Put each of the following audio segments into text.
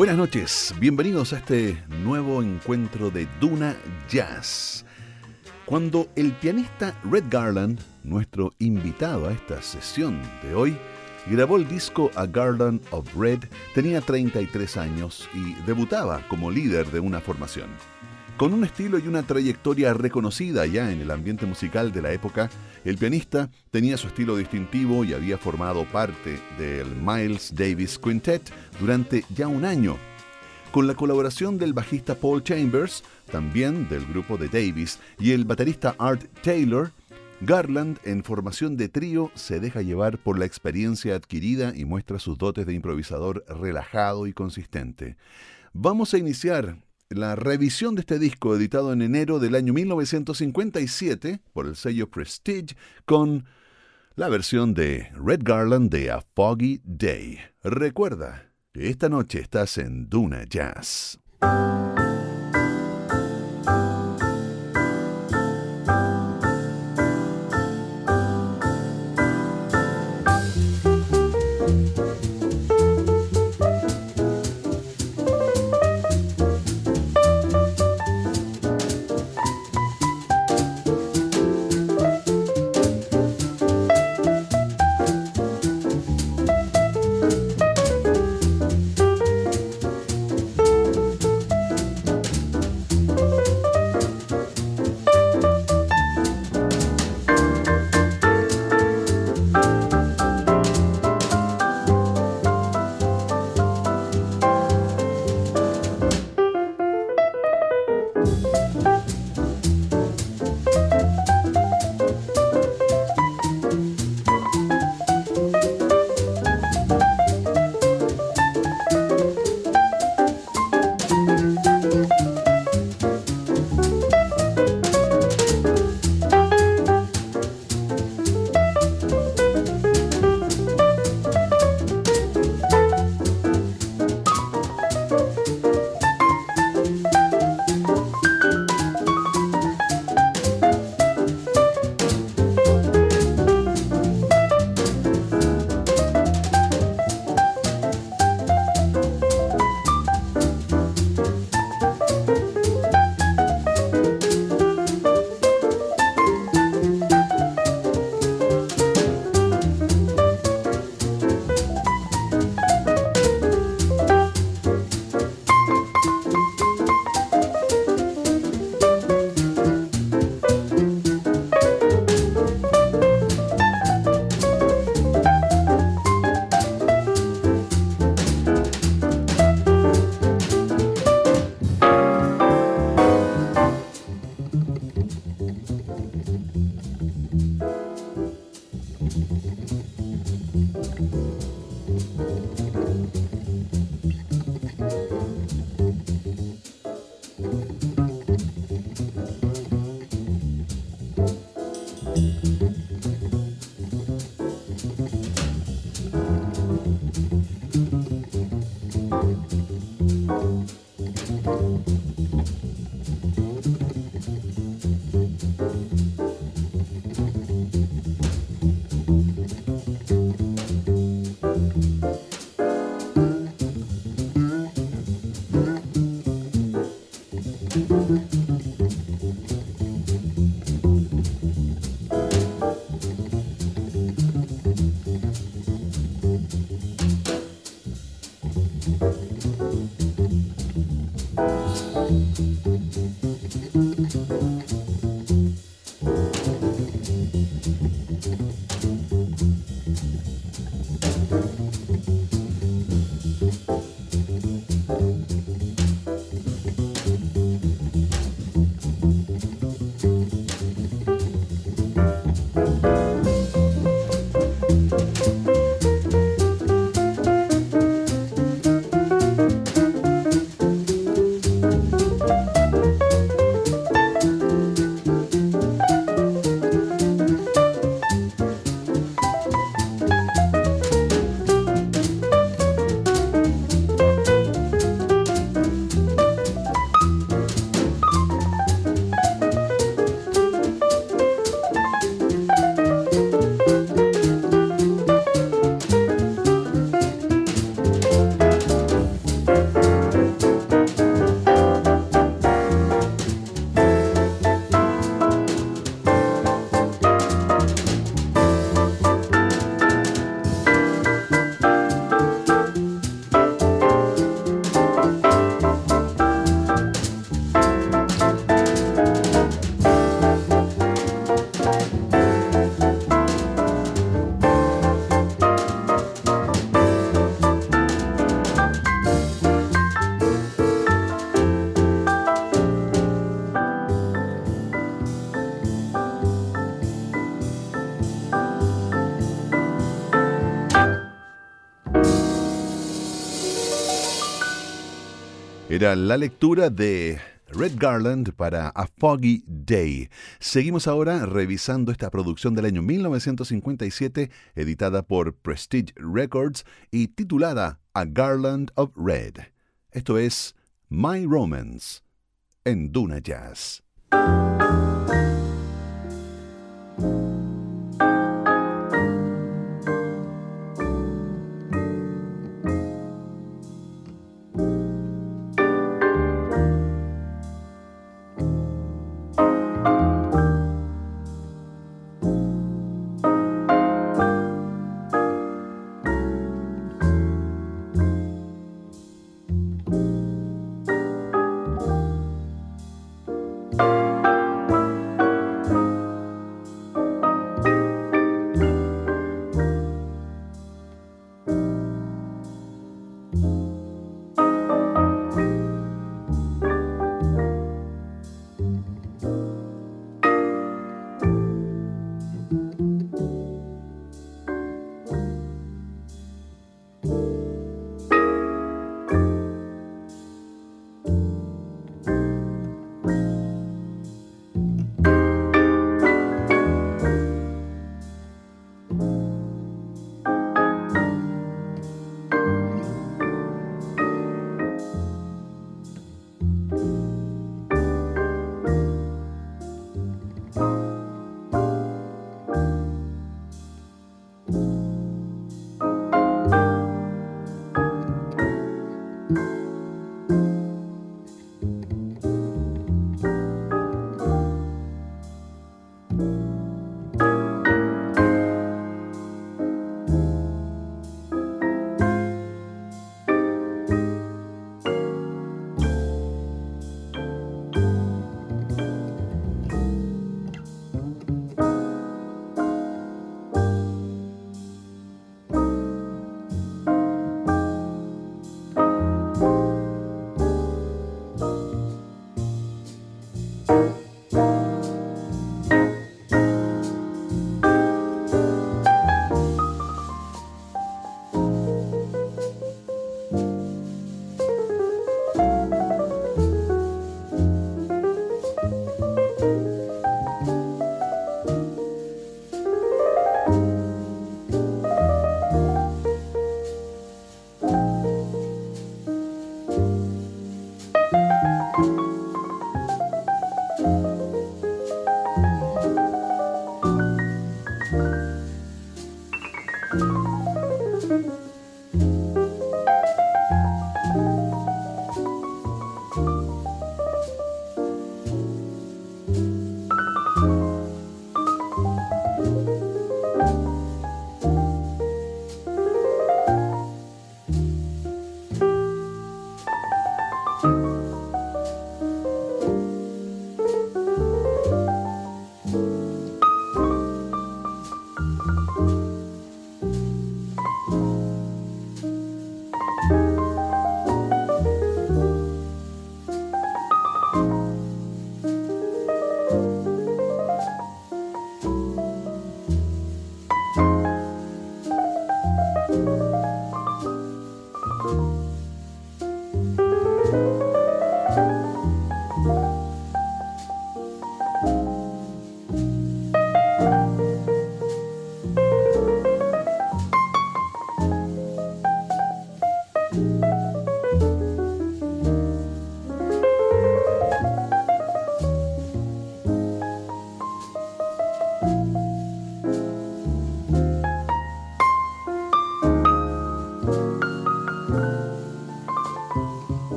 Buenas noches, bienvenidos a este nuevo encuentro de Duna Jazz. Cuando el pianista Red Garland, nuestro invitado a esta sesión de hoy, grabó el disco A Garland of Red, tenía 33 años y debutaba como líder de una formación. Con un estilo y una trayectoria reconocida ya en el ambiente musical de la época, el pianista tenía su estilo distintivo y había formado parte del Miles Davis Quintet durante ya un año. Con la colaboración del bajista Paul Chambers, también del grupo de Davis, y el baterista Art Taylor, Garland, en formación de trío, se deja llevar por la experiencia adquirida y muestra sus dotes de improvisador relajado y consistente. Vamos a iniciar la revisión de este disco editado en enero del año 1957 por el sello Prestige con la versión de Red Garland de A Foggy Day. Recuerda que esta noche estás en Duna Jazz. Era la lectura de Red Garland para A Foggy Day. Seguimos ahora revisando esta producción del año 1957, editada por Prestige Records y titulada A Garland of Red. Esto es My Romance en Duna Jazz.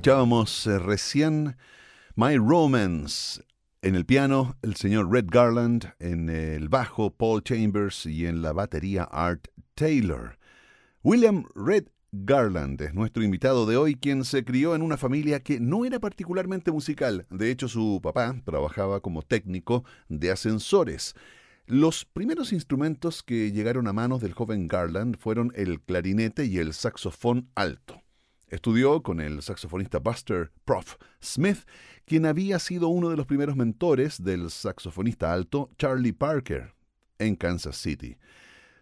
Escuchábamos eh, recién My Romance. En el piano, el señor Red Garland, en el bajo, Paul Chambers y en la batería, Art Taylor. William Red Garland es nuestro invitado de hoy, quien se crió en una familia que no era particularmente musical. De hecho, su papá trabajaba como técnico de ascensores. Los primeros instrumentos que llegaron a manos del joven Garland fueron el clarinete y el saxofón alto. Estudió con el saxofonista Buster Prof. Smith, quien había sido uno de los primeros mentores del saxofonista alto Charlie Parker en Kansas City.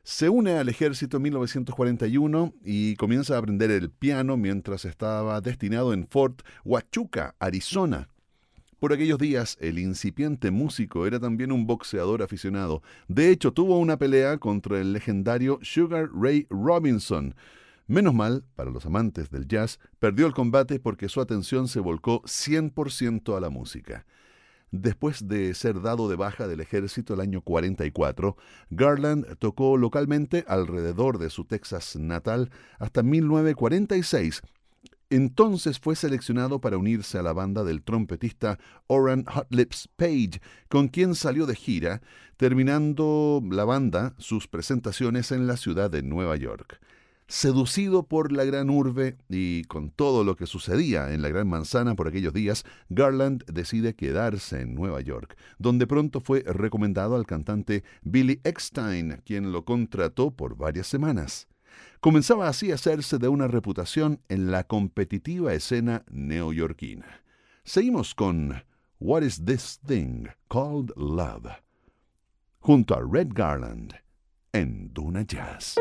Se une al ejército en 1941 y comienza a aprender el piano mientras estaba destinado en Fort Huachuca, Arizona. Por aquellos días, el incipiente músico era también un boxeador aficionado. De hecho, tuvo una pelea contra el legendario Sugar Ray Robinson, Menos mal, para los amantes del jazz, perdió el combate porque su atención se volcó 100% a la música. Después de ser dado de baja del ejército el año 44, Garland tocó localmente alrededor de su Texas natal hasta 1946. Entonces fue seleccionado para unirse a la banda del trompetista Oran Hot Lips Page, con quien salió de gira, terminando la banda sus presentaciones en la ciudad de Nueva York. Seducido por la gran urbe y con todo lo que sucedía en la Gran Manzana por aquellos días, Garland decide quedarse en Nueva York, donde pronto fue recomendado al cantante Billy Eckstein, quien lo contrató por varias semanas. Comenzaba así a hacerse de una reputación en la competitiva escena neoyorquina. Seguimos con What is This Thing Called Love, junto a Red Garland en Duna Jazz.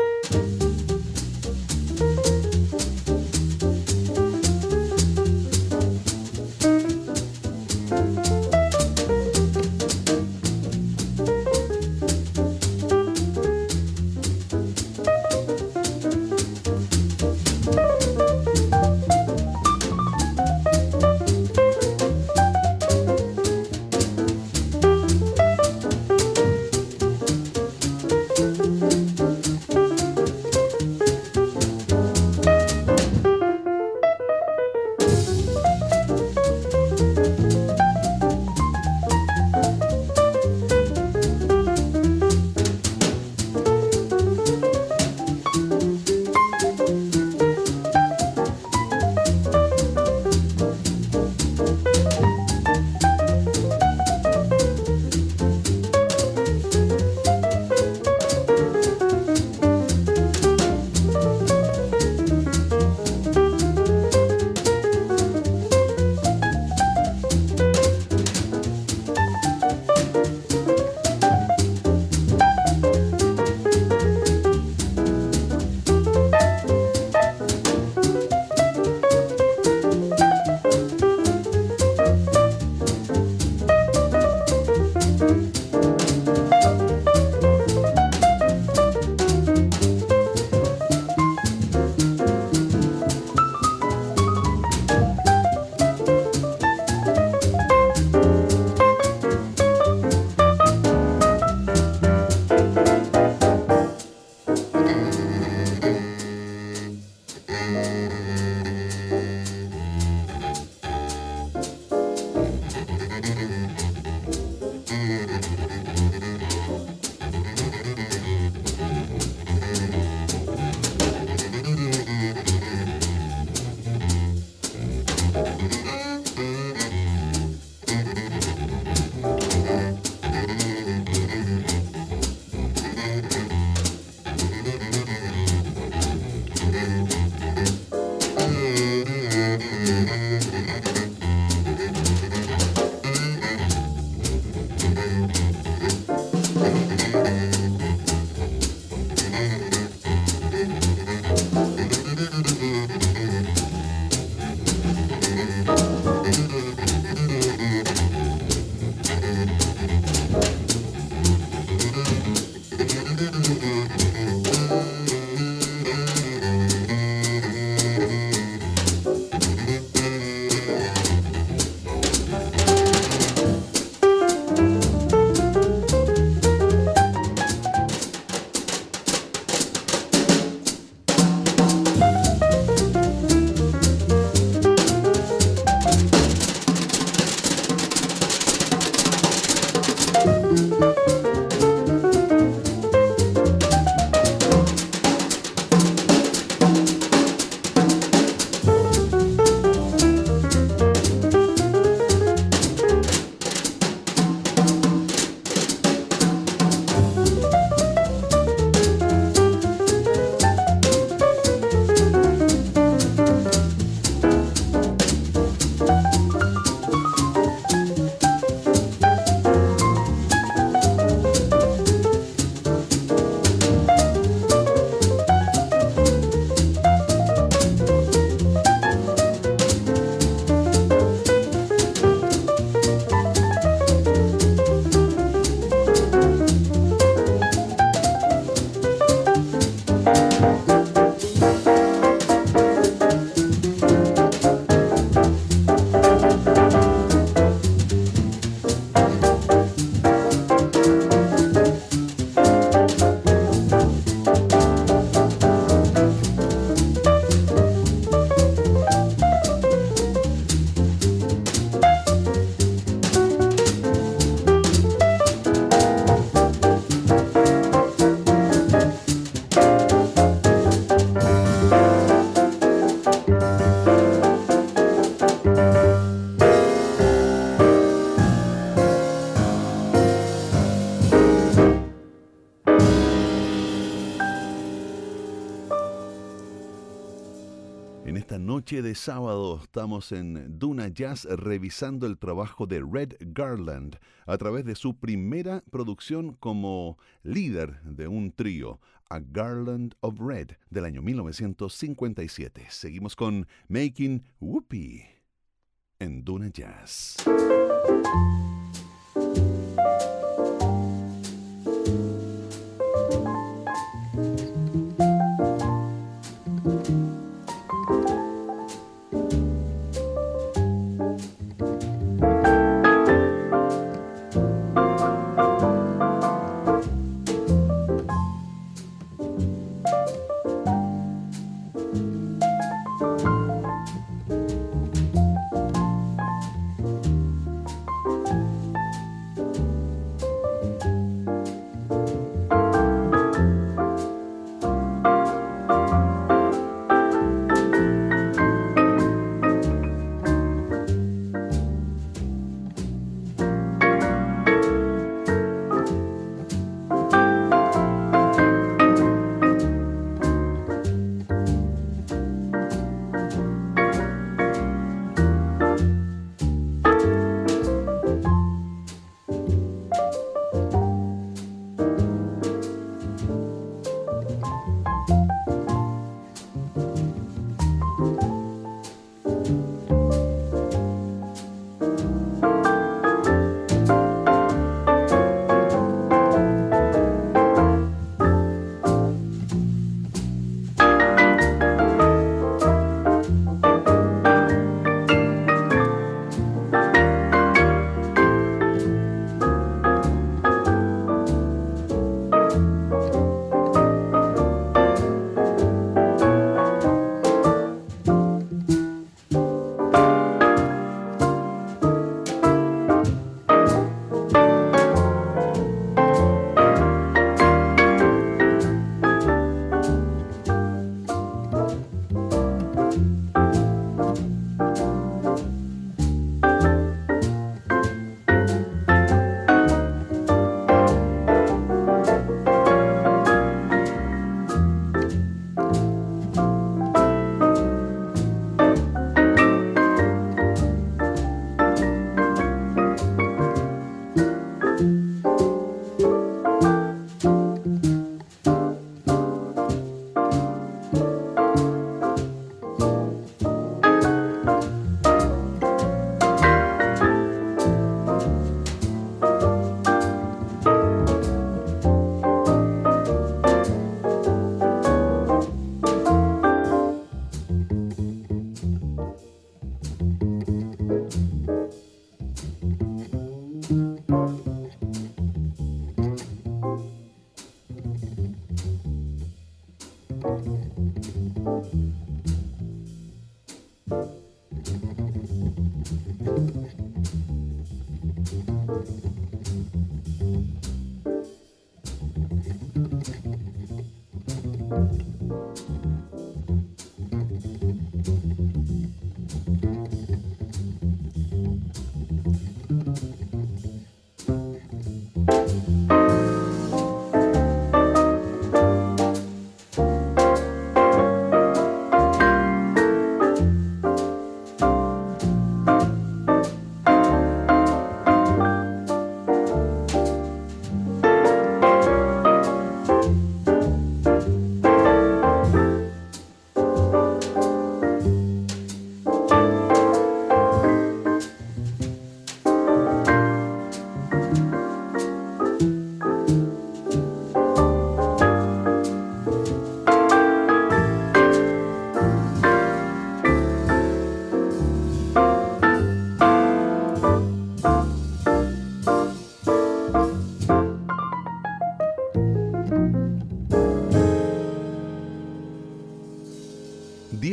Noche de sábado estamos en Duna Jazz revisando el trabajo de Red Garland a través de su primera producción como líder de un trío, A Garland of Red, del año 1957. Seguimos con Making Whoopee en Duna Jazz.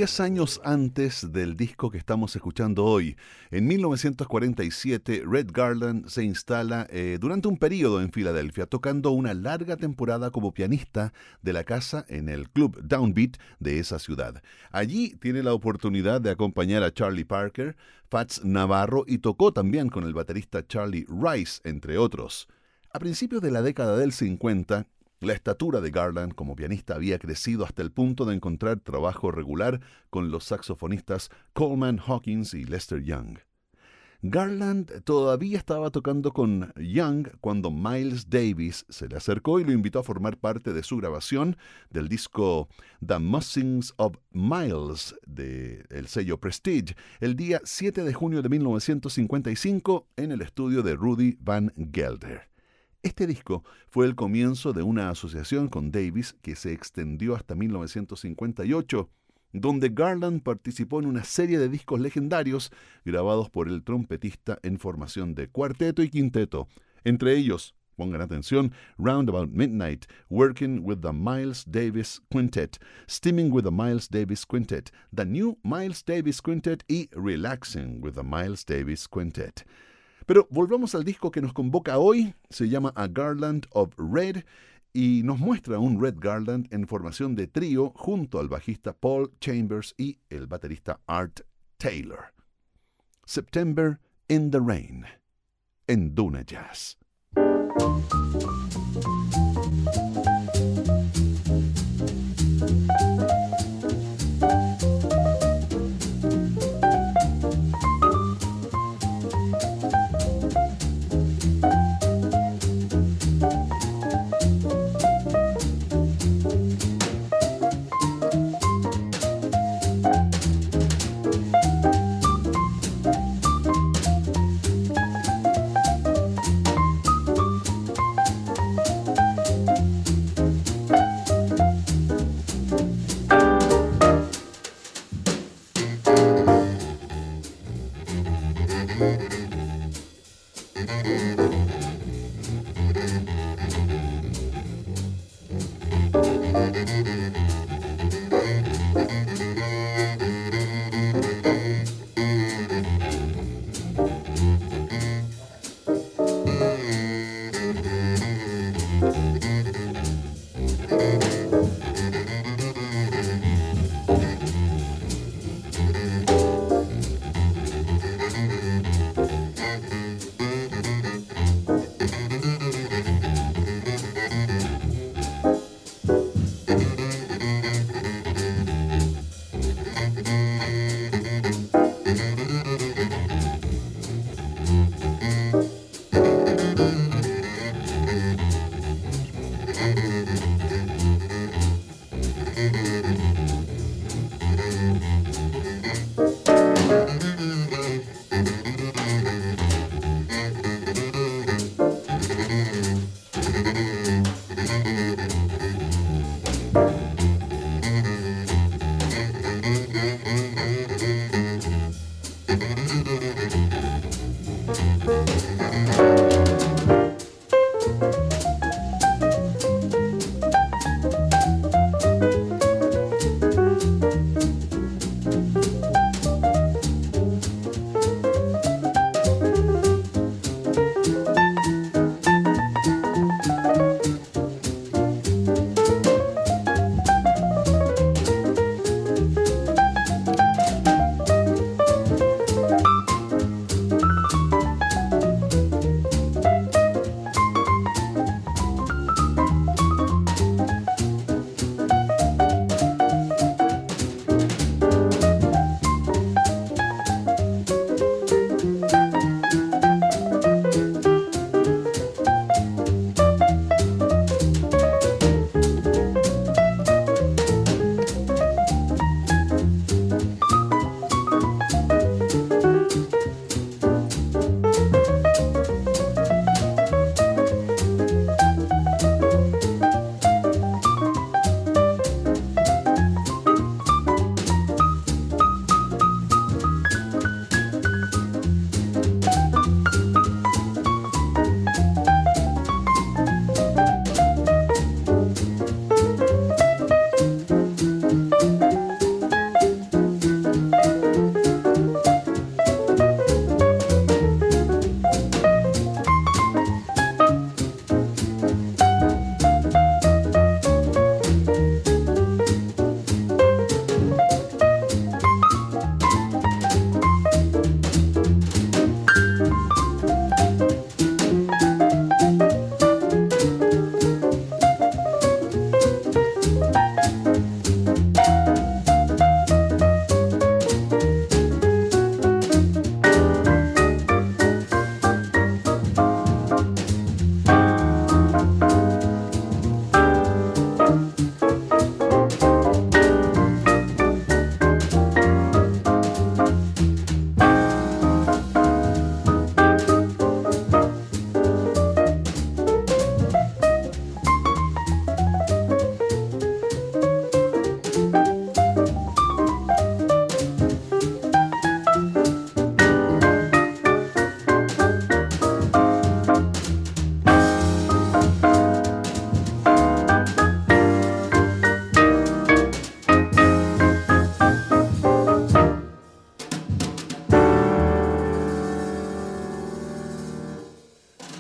Años antes del disco que estamos escuchando hoy. En 1947, Red Garland se instala eh, durante un periodo en Filadelfia, tocando una larga temporada como pianista de la casa en el club Downbeat de esa ciudad. Allí tiene la oportunidad de acompañar a Charlie Parker, Fats Navarro y tocó también con el baterista Charlie Rice, entre otros. A principios de la década del 50, La estatura de Garland como pianista había crecido hasta el punto de encontrar trabajo regular con los saxofonistas Coleman Hawkins y Lester Young. Garland todavía estaba tocando con Young cuando Miles Davis se le acercó y lo invitó a formar parte de su grabación del disco The Musings of Miles del sello Prestige el día 7 de junio de 1955 en el estudio de Rudy Van Gelder. Este disco fue el comienzo de una asociación con Davis que se extendió hasta 1958 donde Garland participó en una serie de discos legendarios grabados por el trompetista en formación de cuarteto y quinteto, entre ellos, pongan atención, Round About Midnight, Working with the Miles Davis Quintet, Steaming with the Miles Davis Quintet, The New Miles Davis Quintet y Relaxing with the Miles Davis Quintet. Pero volvamos al disco que nos convoca hoy, se llama A Garland of Red y nos muestra un Red Garland en formación de trío junto al bajista Paul Chambers y el baterista Art Taylor. September in the Rain, en Duna Jazz.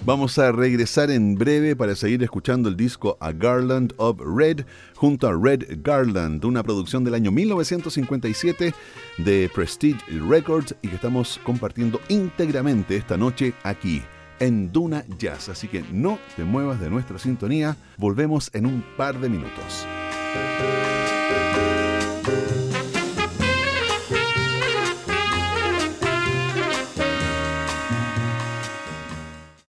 Vamos a regresar en breve para seguir escuchando el disco A Garland of Red junto a Red Garland, una producción del año 1957 de Prestige Records y que estamos compartiendo íntegramente esta noche aquí en Duna Jazz. Así que no te muevas de nuestra sintonía, volvemos en un par de minutos.